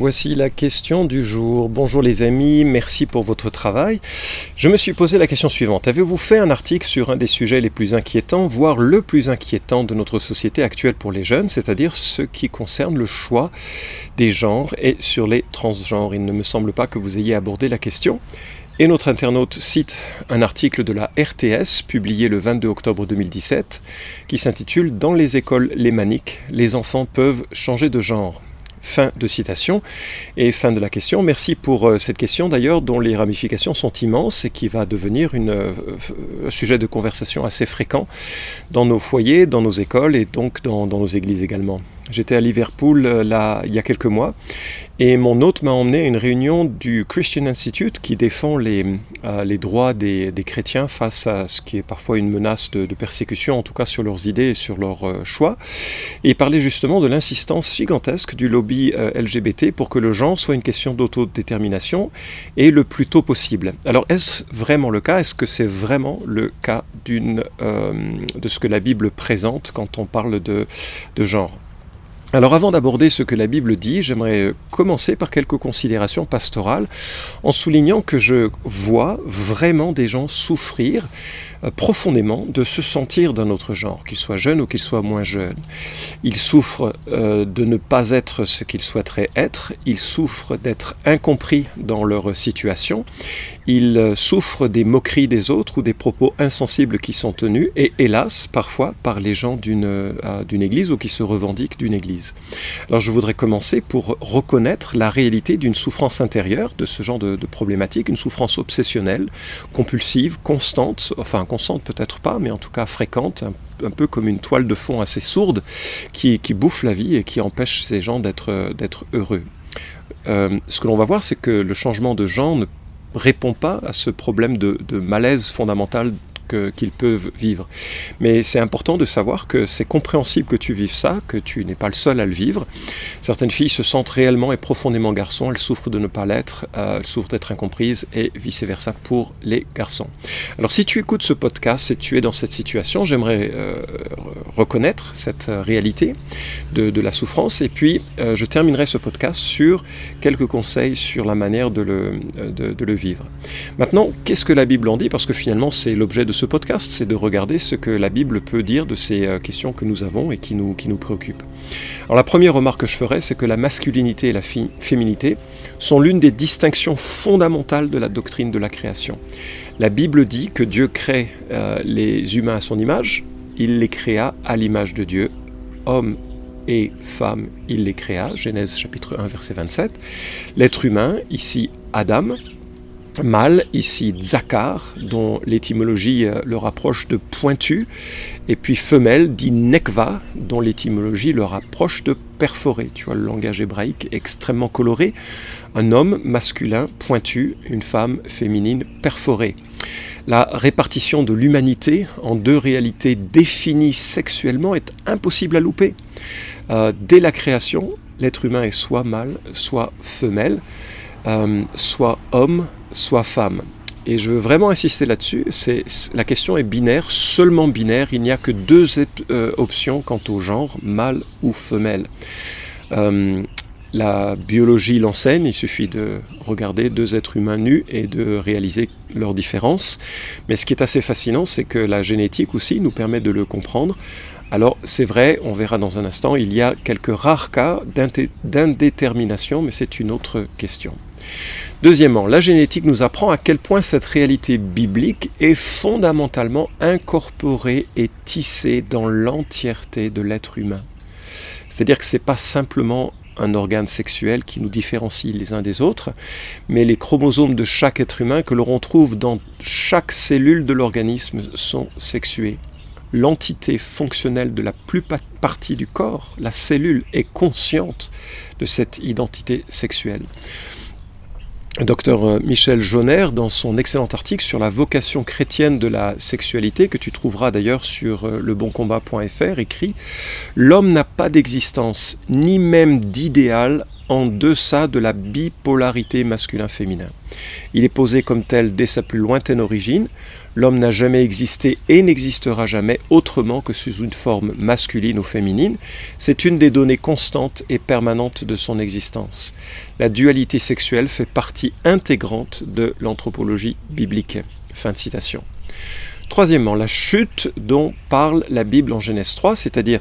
Voici la question du jour. Bonjour les amis, merci pour votre travail. Je me suis posé la question suivante. Avez-vous fait un article sur un des sujets les plus inquiétants, voire le plus inquiétant de notre société actuelle pour les jeunes, c'est-à-dire ce qui concerne le choix des genres et sur les transgenres? Il ne me semble pas que vous ayez abordé la question. Et notre internaute cite un article de la RTS publié le 22 octobre 2017 qui s'intitule Dans les écoles lémaniques, les enfants peuvent changer de genre. Fin de citation et fin de la question. Merci pour euh, cette question d'ailleurs dont les ramifications sont immenses et qui va devenir euh, un sujet de conversation assez fréquent dans nos foyers, dans nos écoles et donc dans nos églises également. J'étais à Liverpool euh, là, il y a quelques mois et mon hôte m'a emmené à une réunion du Christian Institute qui défend les, euh, les droits des, des, chrétiens face à ce qui est parfois une menace de, persécution, en tout cas sur leurs idées et sur leurs euh, choix. Et il parlait justement de l'insistance gigantesque du lobby LGBT pour que le genre soit une question d'autodétermination et le plus tôt possible. Alors est-ce vraiment le cas? Est-ce que c'est vraiment le cas de ce que la Bible présente quand on parle de, de genre? Alors avant d'aborder ce que la Bible dit, j'aimerais commencer par quelques considérations pastorales en soulignant que je vois vraiment des gens souffrir euh, profondément de se sentir d'un autre genre, qu'ils soient jeunes ou qu'ils soient moins jeunes. Ils souffrent euh, de ne pas être ce qu'ils souhaiteraient être, ils souffrent d'être incompris dans leur situation, ils euh, souffrent des moqueries des autres ou des propos insensibles qui sont tenus, et hélas, parfois par les gens d'une église ou qui se revendiquent d'une église. Alors je voudrais commencer pour reconnaître la réalité d'une souffrance intérieure, de ce genre de, de problématique, une souffrance obsessionnelle, compulsive, constante, enfin constante peut-être pas, mais en tout cas fréquente, un, peu comme une toile de fond assez sourde qui, bouffe la vie et qui empêche ces gens d'être heureux. Euh, ce que l'on va voir, c'est que le changement de genre ne répond pas à ce problème de malaise fondamental qu'ils peuvent vivre. Mais c'est important de savoir que c'est compréhensible que tu vives ça, que tu n'es pas le seul à le vivre. Certaines filles se sentent réellement et profondément garçons, elles souffrent de ne pas l'être, euh, elles souffrent d'être incomprises et vice-versa pour les garçons. Alors si tu écoutes ce podcast et tu es dans cette situation, j'aimerais euh, reconnaître cette réalité de, la souffrance et puis euh, je terminerai ce podcast sur quelques conseils sur la manière de le, de le vivre. Maintenant, qu'est-ce que la Bible en dit? Parce que finalement c'est l'objet de ce podcast, c'est de regarder ce que la Bible peut dire de ces euh, questions que nous avons et qui nous, qui nous préoccupent. Alors la première remarque que je ferai, c'est que la masculinité et la féminité sont l'une des distinctions fondamentales de la doctrine de la création. La Bible dit que Dieu crée euh, les humains à son image, il les créa à l'image de Dieu, hommes et femmes, il les créa, Genèse chapitre 1 verset 27. L'être humain, ici Adam, mâle, ici Zakar, dont l'étymologie euh, le rapproche de pointu, et puis femelle, dit Nekva, dont l'étymologie le rapproche de perforé. Tu vois, le langage hébraïque extrêmement coloré. Un homme masculin pointu, une femme féminine perforée. La répartition de l'humanité en deux réalités définies sexuellement est impossible à louper. Euh, dès la création, l'être humain est soit mâle, soit femelle, euh, soit homme, soit femme. Et je veux vraiment insister là-dessus, la question est binaire, seulement binaire, il n'y a que deux euh, options quant au genre, mâle ou femelle. Euh, la biologie l'enseigne, il suffit de regarder deux êtres humains nus et de réaliser leurs différences. Mais ce qui est assez fascinant, c'est que la génétique aussi nous permet de le comprendre. Alors c'est vrai, on verra dans un instant, il y a quelques rares cas d'indétermination, mais c'est une autre question. Deuxièmement, la génétique nous apprend à quel point cette réalité biblique est fondamentalement incorporée et tissée dans l'entièreté de l'être humain. C'est-à-dire que ce n'est pas simplement un organe sexuel qui nous différencie les uns des autres, mais les chromosomes de chaque être humain que l'on trouve dans chaque cellule de l'organisme sont sexués. L'entité fonctionnelle de la plus partie du corps, la cellule, est consciente de cette identité sexuelle. Docteur euh, Michel Jonner, dans son excellent article sur la vocation chrétienne de la sexualité, que tu trouveras d'ailleurs sur euh, leboncombat.fr, écrit L'homme n'a pas d'existence, ni même d'idéal en deçà de la bipolarité masculin-féminin. Il est posé comme tel dès sa plus lointaine origine. L'homme n'a jamais existé et n'existera jamais autrement que sous une forme masculine ou féminine. C'est une des données constantes et permanentes de son existence. La dualité sexuelle fait partie intégrante de l'anthropologie biblique. Fin de citation. Troisièmement, la chute dont parle la Bible en Genèse 3, c'est-à-dire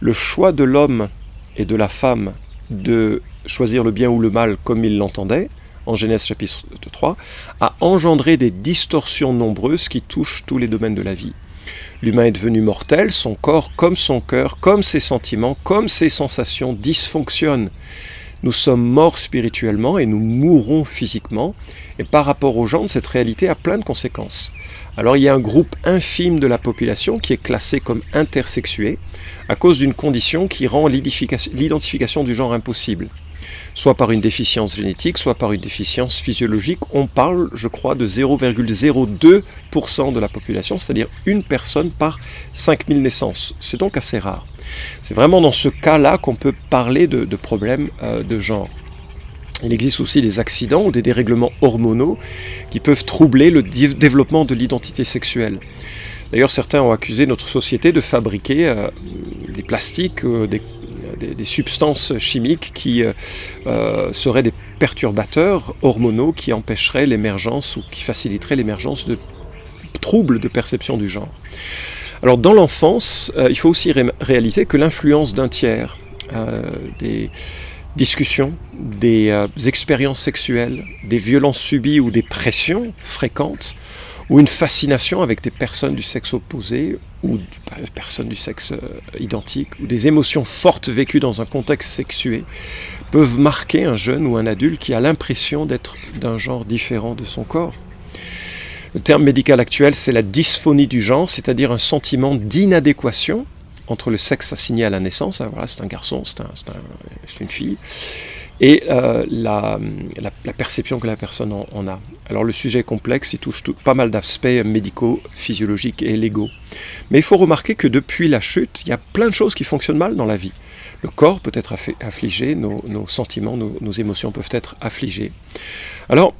le choix de l'homme et de la femme de choisir le bien ou le mal comme ils l'entendaient, en Genèse chapitre 3, a engendré des distorsions nombreuses qui touchent tous les domaines de la vie. L'humain est devenu mortel, son corps comme son cœur, comme ses sentiments, comme ses sensations dysfonctionnent. Nous sommes morts spirituellement et nous mourrons physiquement, et par rapport aux gens, cette réalité a plein de conséquences. Alors il y a un groupe infime de la population qui est classé comme intersexué à cause d'une condition qui rend l'identification du genre impossible. Soit par une déficience génétique, soit par une déficience physiologique. On parle, je crois, de 0,02% de la population, c'est-à-dire une personne par 5000 naissances. C'est donc assez rare. C'est vraiment dans ce cas-là qu'on peut parler de, problèmes euh, de genre. Il existe aussi des accidents ou des dérèglements hormonaux qui peuvent troubler le développement de l'identité sexuelle. D'ailleurs, certains ont accusé notre société de fabriquer euh, des plastiques, euh, des, substances chimiques qui euh, seraient des perturbateurs hormonaux qui empêcheraient l'émergence ou qui faciliteraient l'émergence de troubles de perception du genre. Alors, dans l'enfance, il faut aussi réaliser que l'influence d'un tiers, des discussions, des euh, expériences sexuelles, des violences subies ou des pressions fréquentes, ou une fascination avec des personnes du sexe opposé ou des bah, personnes du sexe euh, identique, ou des émotions fortes vécues dans un contexte sexué, peuvent marquer un jeune ou un adulte qui a l'impression d'être d'un genre différent de son corps. Le terme médical actuel, c'est la dysphonie du genre, c'est-à-dire un sentiment d'inadéquation entre le sexe assigné à la naissance, hein, voilà, c'est un garçon, c'est une fille, et euh, la, perception que la personne en, a. Alors le sujet est complexe, il touche pas mal d'aspects médicaux, physiologiques et légaux. Mais il faut remarquer que depuis la chute, il y a plein de choses qui fonctionnent mal dans la vie. Le corps peut être affligé, nos, sentiments, nos, nos, émotions peuvent être affligées. Alors,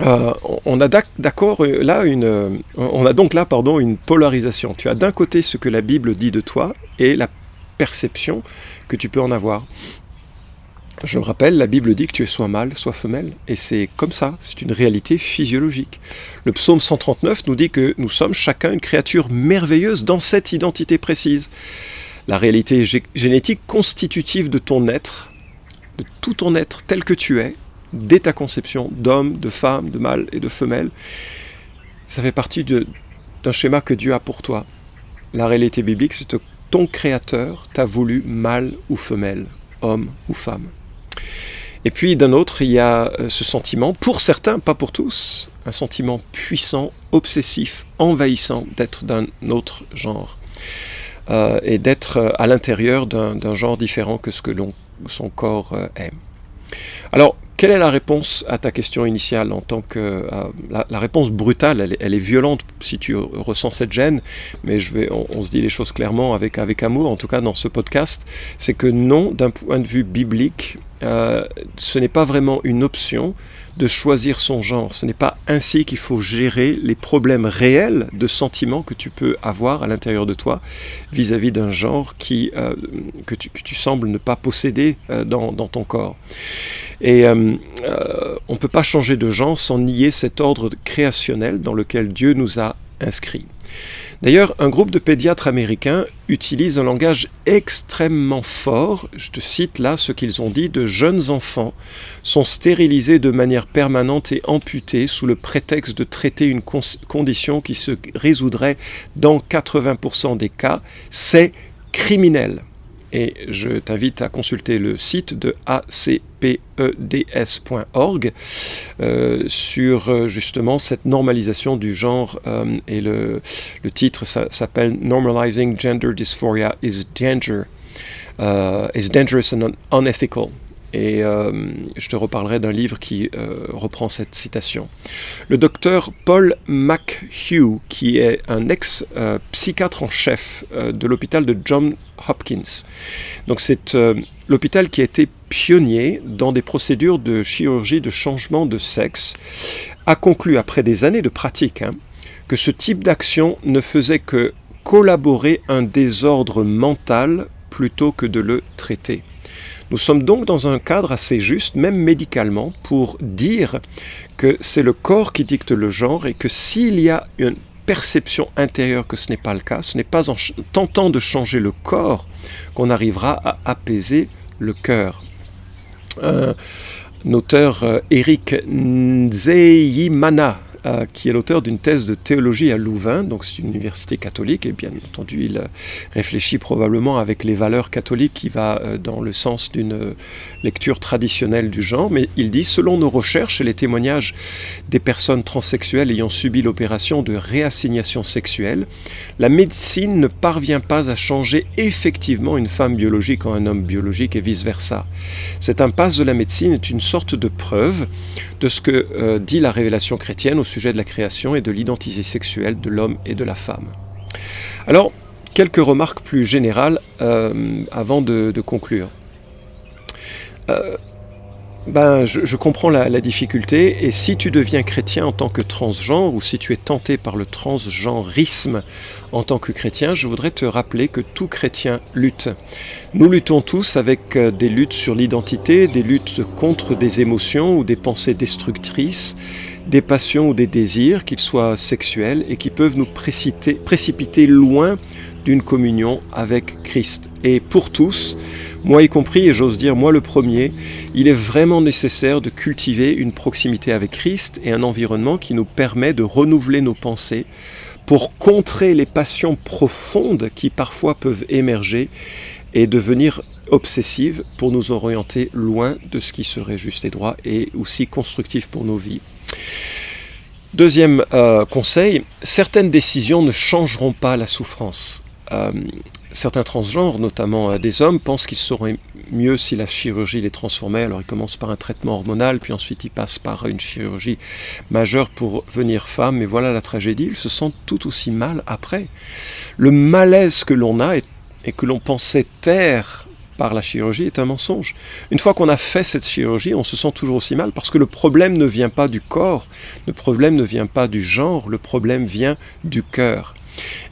euh, on a d'accord euh, là une, euh, on a donc là pardon une polarisation. Tu as d'un côté ce que la Bible dit de toi et la perception que tu peux en avoir. Je me rappelle, la Bible dit que tu es soit mâle, soit femelle, et c'est comme ça, c'est une réalité physiologique. Le psaume 139 nous dit que nous sommes chacun une créature merveilleuse dans cette identité précise. La réalité génétique constitutive de ton être, de tout ton être tel que tu es, dès ta conception d'homme, de femme, de mâle et de femelle. Ça fait partie d'un schéma que Dieu a pour toi. La réalité biblique, c'est que ton Créateur t'a voulu mâle ou femelle, homme ou femme. Et puis d'un autre, il y a euh, ce sentiment, pour certains, pas pour tous, un sentiment puissant, obsessif, envahissant d'être d'un autre genre. Euh, et d'être euh, à l'intérieur d'un genre différent que ce que son corps aime. Alors, quelle est la réponse à ta question initiale en tant que euh, la, réponse brutale elle, est violente si tu ressens cette gêne mais je vais on, se dit les choses clairement avec avec amour en tout cas dans ce podcast c'est que non d'un point de vue biblique euh, ce n'est pas vraiment une option de choisir son genre. Ce n'est pas ainsi qu'il faut gérer les problèmes réels de sentiments que tu peux avoir à l'intérieur de toi vis-à-vis d'un genre qui, euh, que, tu, sembles ne pas posséder dans, dans, ton corps. Et euh, on ne peut pas changer de genre sans nier cet ordre créationnel dans lequel Dieu nous a inscrits. D'ailleurs, un groupe de pédiatres américains utilise un langage extrêmement fort. Je te cite là ce qu'ils ont dit de jeunes enfants sont stérilisés de manière permanente et amputés sous le prétexte de traiter une condition qui se résoudrait dans 80% des cas. C'est criminel et je t'invite à consulter le site de acpeds.org euh, sur euh, justement cette normalisation du genre euh, et le, le titre s'appelle Normalizing Gender Dysphoria is Danger is Dangerous and Unethical et je te reparlerai d'un livre qui reprend cette citation. Le docteur Paul McHugh, qui est un ex-psychiatre en chef de l'hôpital de John Hopkins. Donc c'est l'hôpital qui a été pionnier dans des procédures de chirurgie de changement de sexe, a conclu après des années de pratique hein, que ce type d'action ne faisait que collaborer un désordre mental plutôt que de le traiter. Nous sommes donc dans un cadre assez juste, même médicalement, pour dire que c'est le corps qui dicte le genre et que s'il y a une perception intérieure que ce n'est pas le cas, ce n'est pas en tentant de changer le corps qu'on arrivera à apaiser le cœur. Un auteur, euh, Eric Nzeyimana, euh, qui est l'auteur d'une thèse de théologie à Louvain, donc c'est une université catholique, et bien entendu il euh, réfléchit probablement avec les valeurs catholiques qui va euh, dans le sens d'une lecture traditionnelle du genre, mais il dit, selon nos recherches et les témoignages des personnes transsexuelles ayant subi l'opération de réassignation sexuelle, la médecine ne parvient pas à changer effectivement une femme biologique en un homme biologique et vice-versa. Cette impasse de la médecine est une sorte de preuve de ce que dit la révélation chrétienne au sujet de la création et de l'identité sexuelle de l'homme et de la femme. Alors, quelques remarques plus générales euh, avant de, conclure. Euh, ben, je, comprends la, difficulté, et si tu deviens chrétien en tant que transgenre, ou si tu es tenté par le transgenrisme en tant que chrétien, je voudrais te rappeler que tout chrétien lutte. Nous luttons tous avec euh, des luttes sur l'identité, des luttes contre des émotions ou des pensées destructrices, des passions ou des désirs, qu'ils soient sexuels, et qui peuvent nous précipiter, loin d'une communion avec Christ. Et pour tous, moi y compris, et j'ose dire moi le premier, il est vraiment nécessaire de cultiver une proximité avec Christ et un environnement qui nous permet de renouveler nos pensées pour contrer les passions profondes qui parfois peuvent émerger et devenir obsessives pour nous orienter loin de ce qui serait juste et droit et aussi constructif pour nos vies. Deuxième euh, conseil, certaines décisions ne changeront pas la souffrance. Euh, certains transgenres, notamment euh, des hommes, pensent qu'ils seraient mieux si la chirurgie les transformait. Alors ils commencent par un traitement hormonal, puis ensuite ils passent par une chirurgie majeure pour venir femme. Mais voilà la tragédie, ils se sentent tout aussi mal après. Le malaise que l'on a et, et que l'on pensait taire par la chirurgie est un mensonge. Une fois qu'on a fait cette chirurgie, on se sent toujours aussi mal parce que le problème ne vient pas du corps, le problème ne vient pas du genre, le problème vient du cœur.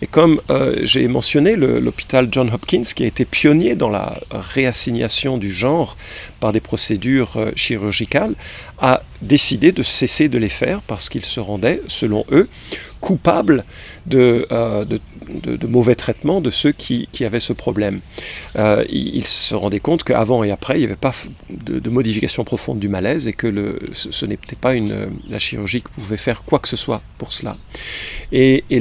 Et comme euh, j'ai mentionné, l'hôpital John Hopkins, qui a été pionnier dans la réassignation du genre par des procédures euh, chirurgicales, a décidé de cesser de les faire parce qu'ils se rendaient, selon eux, coupables de, euh, mauvais traitements de ceux qui, avaient ce problème. ils se rendaient compte qu'avant et après, il n'y avait pas de, modification profonde du malaise et que ce, n'était pas une, la chirurgie qui pouvait faire quoi que ce soit pour cela. Et, et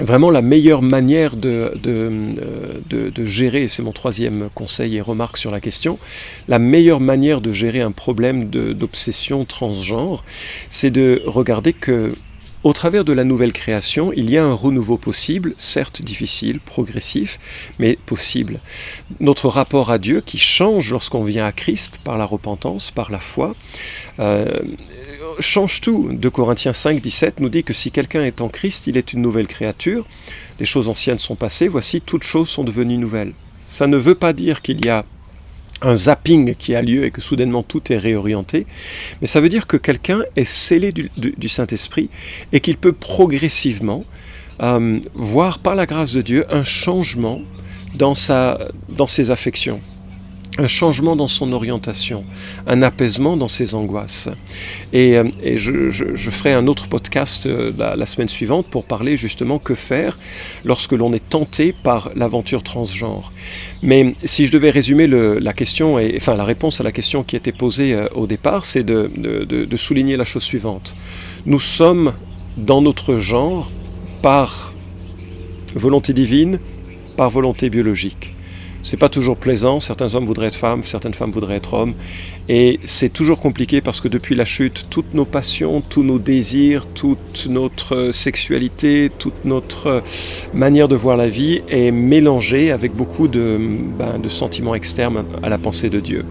vraiment la meilleure manière de, de, gérer, c'est mon troisième conseil et remarque sur la question, la meilleure manière de gérer un problème d'obsession transgenre, c'est de regarder que au travers de la nouvelle création, il y a un renouveau possible, certes difficile, progressif, mais possible. Notre rapport à Dieu qui change lorsqu'on vient à Christ par la repentance, par la foi, euh, change tout. De Corinthiens 5, 17 nous dit que si quelqu'un est en Christ, il est une nouvelle créature. Les choses anciennes sont passées, voici, toutes choses sont devenues nouvelles. Ça ne veut pas dire qu'il y a un zapping qui a lieu et que soudainement tout est réorienté, mais ça veut dire que quelqu'un est scellé du, Saint-Esprit et qu'il peut progressivement euh, voir par la grâce de Dieu un changement dans, ses affections un changement dans son orientation, un apaisement dans ses angoisses. Et, euh, je, ferai un autre podcast euh, la, semaine suivante pour parler justement que faire lorsque l'on est tenté par l'aventure transgenre. Mais si je devais résumer la question, et, enfin la réponse à la question qui était posée euh, au départ, c'est de souligner la chose suivante. Nous sommes dans notre genre par volonté divine, par volonté biologique. C'est pas toujours plaisant, certains hommes voudraient être femmes, certaines femmes voudraient être hommes, et c'est toujours compliqué parce que depuis la chute, toutes nos passions, tous nos désirs, toute notre sexualité, toute notre manière de voir la vie est mélangée avec beaucoup de, ben, de sentiments externes à la pensée de Dieu.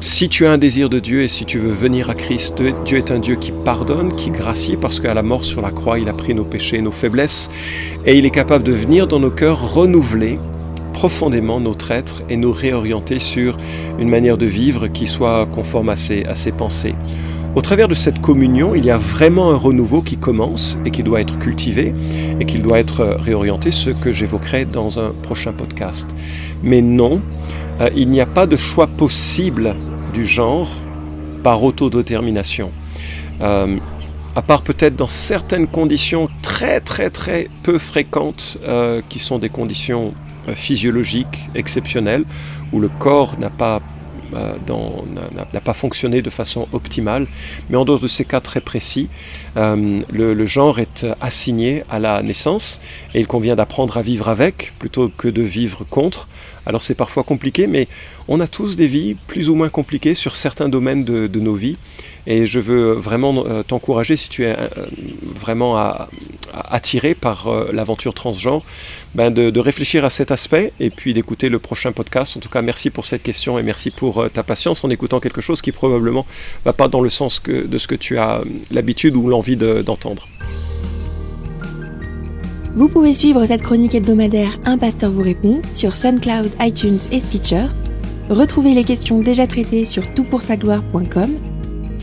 Si tu as un désir de Dieu et si tu veux venir à Christ, Dieu est un Dieu qui pardonne, qui gracie, parce qu'à la mort sur la croix, il a pris nos péchés, nos faiblesses, et il est capable de venir dans nos cœurs renouveler profondément notre être et nous réorienter sur une manière de vivre qui soit conforme à ses, à ses pensées. Au travers de cette communion, il y a vraiment un renouveau qui commence et qui doit être cultivé et qui doit être réorienté, ce que j'évoquerai dans un prochain podcast. Mais non, euh, il n'y a pas de choix possible du genre par autodétermination. Euh, à part peut-être dans certaines conditions très très très peu fréquentes, euh, qui sont des conditions physiologiques exceptionnelles, où le corps n'a pas euh, n'a pas fonctionné de façon optimale. Mais en dehors de ces cas très précis, euh, le, genre est assigné à la naissance et il convient d'apprendre à vivre avec plutôt que de vivre contre. Alors c'est parfois compliqué, mais on a tous des vies plus ou moins compliquées sur certains domaines de, nos vies. Et je veux vraiment euh, t'encourager, si tu es vraiment attiré par l'aventure transgenre, ben de, réfléchir à cet aspect et puis d'écouter le prochain podcast. En tout cas, merci pour cette question et merci pour euh, ta patience en écoutant quelque chose qui probablement va pas dans le sens de ce que tu as euh, l'habitude ou l'envie d'entendre. vous pouvez suivre cette chronique hebdomadaire Un pasteur vous répond sur SoundCloud, iTunes et Stitcher. Retrouvez les questions déjà traitées sur toutpoursagloire.com.